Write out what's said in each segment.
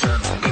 gentlemen.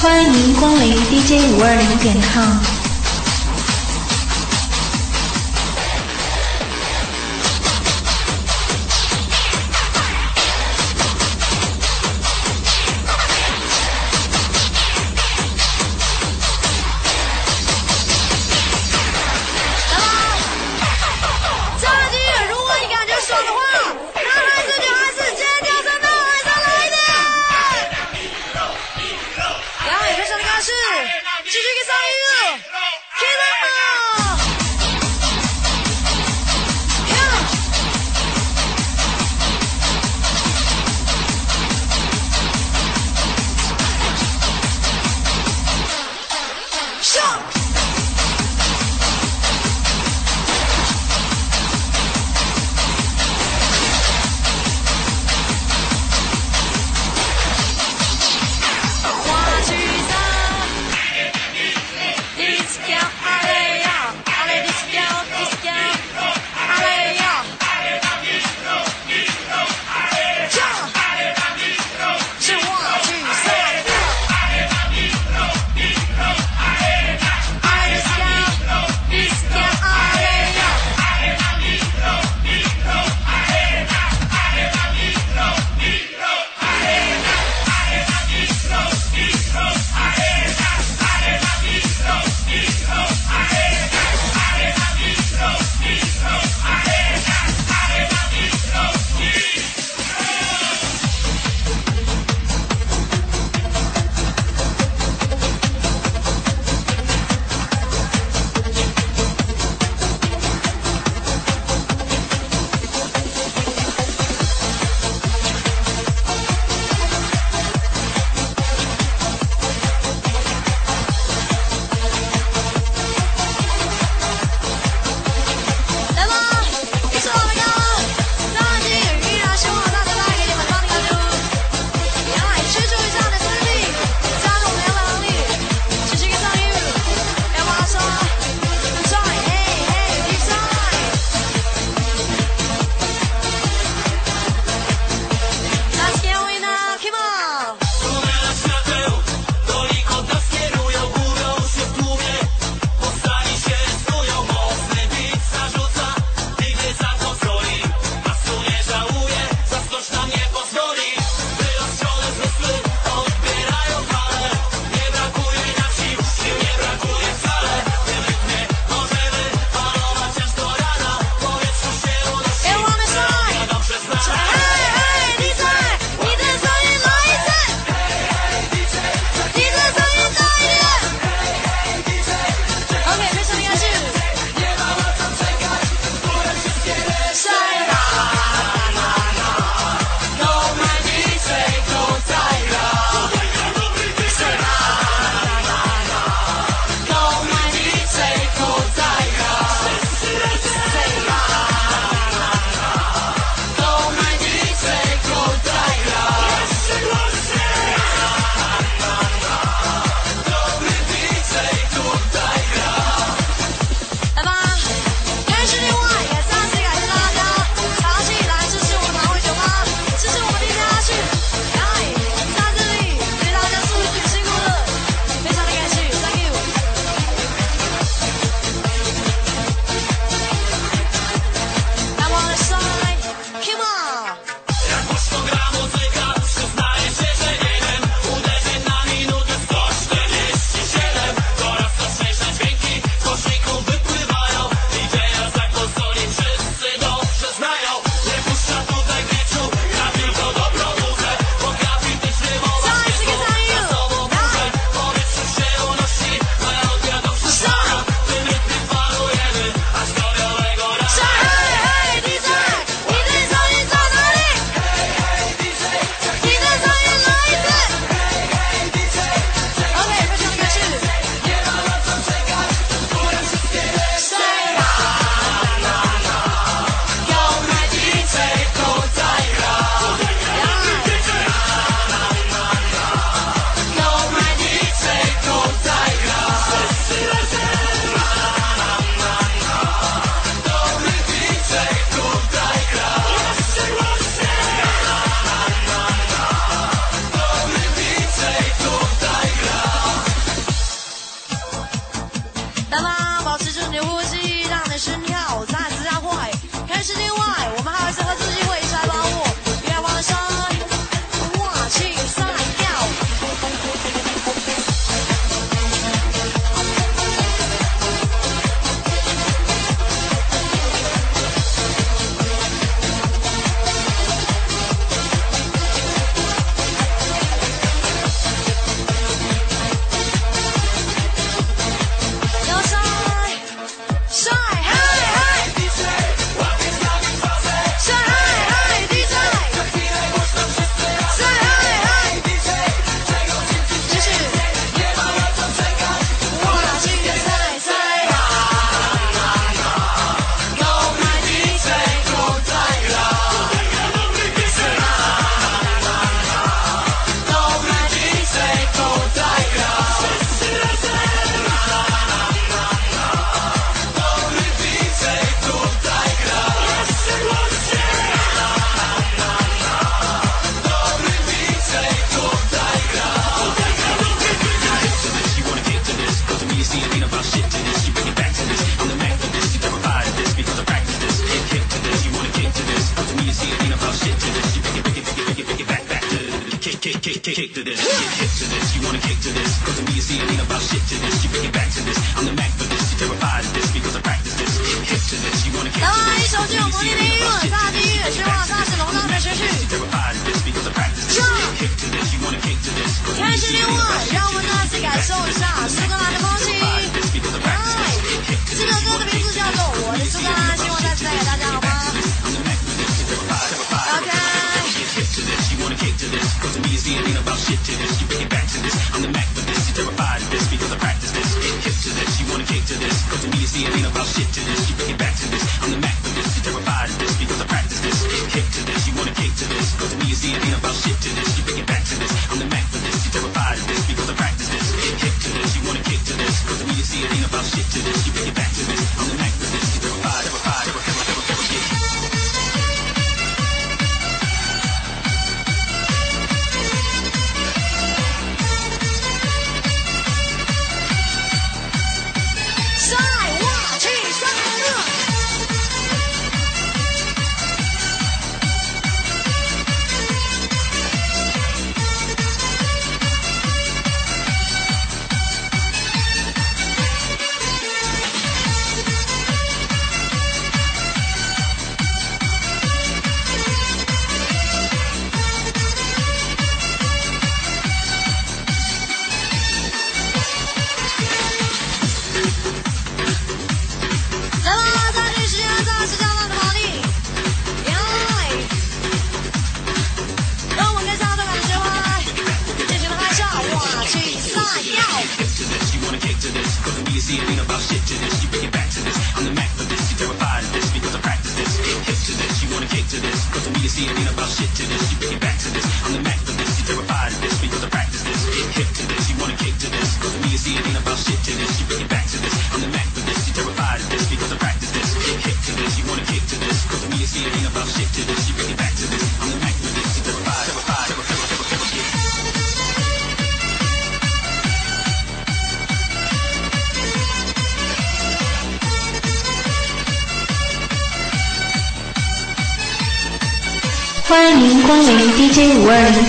欢迎光临 dj 五二零点 com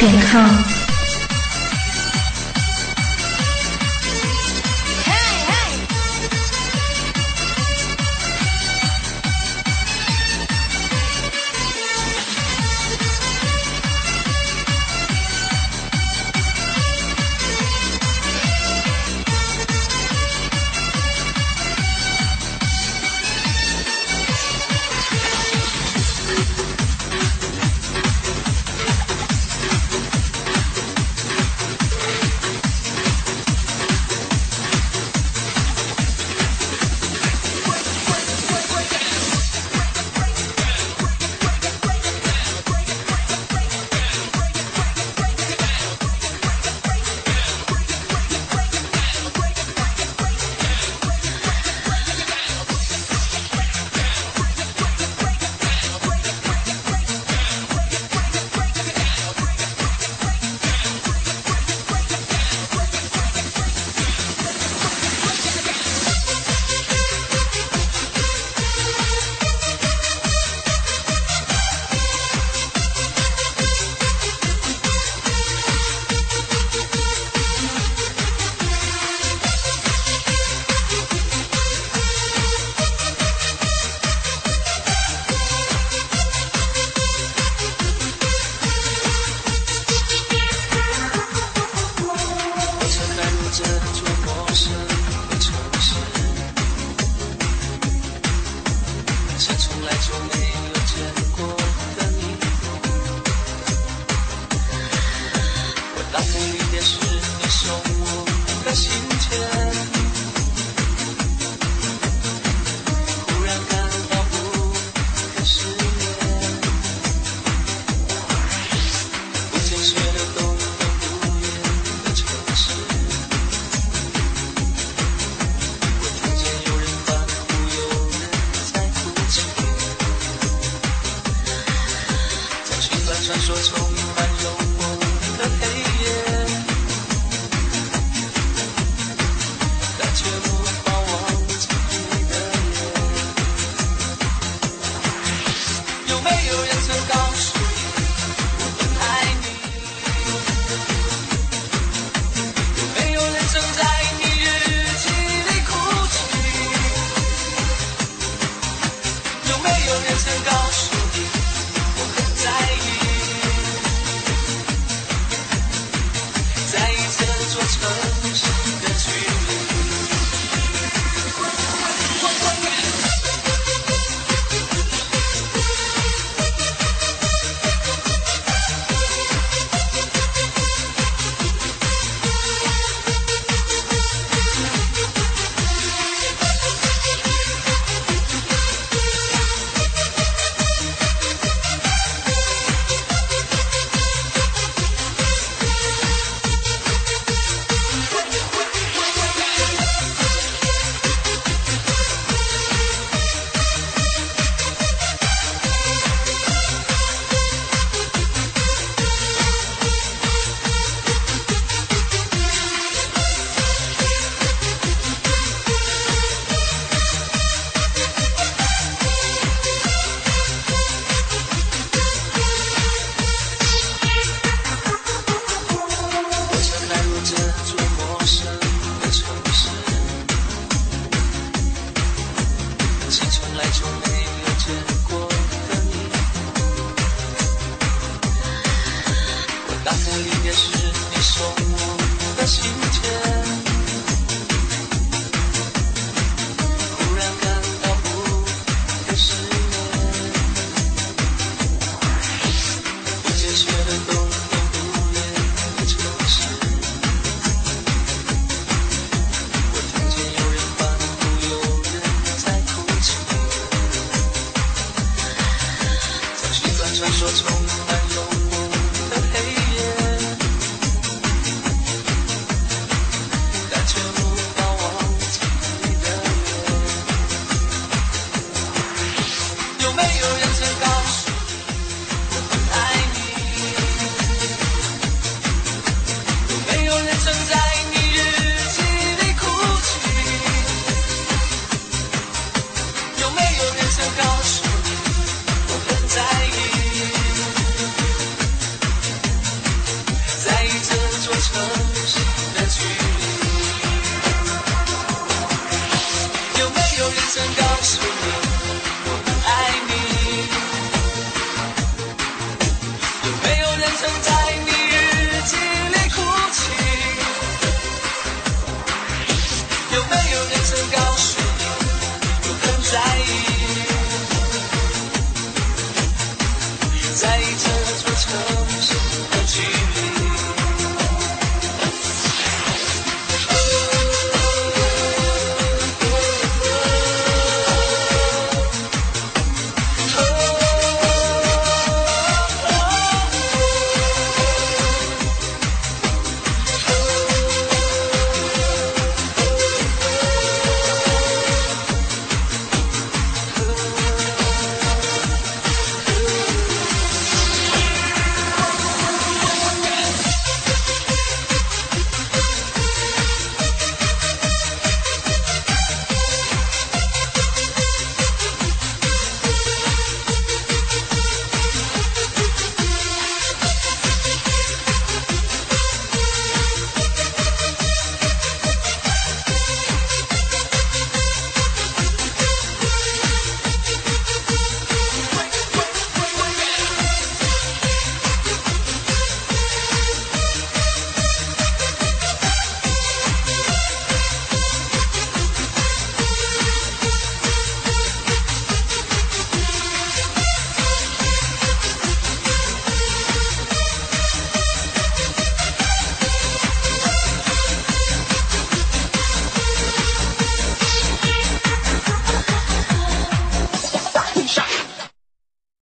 健康。Just 有没有人曾告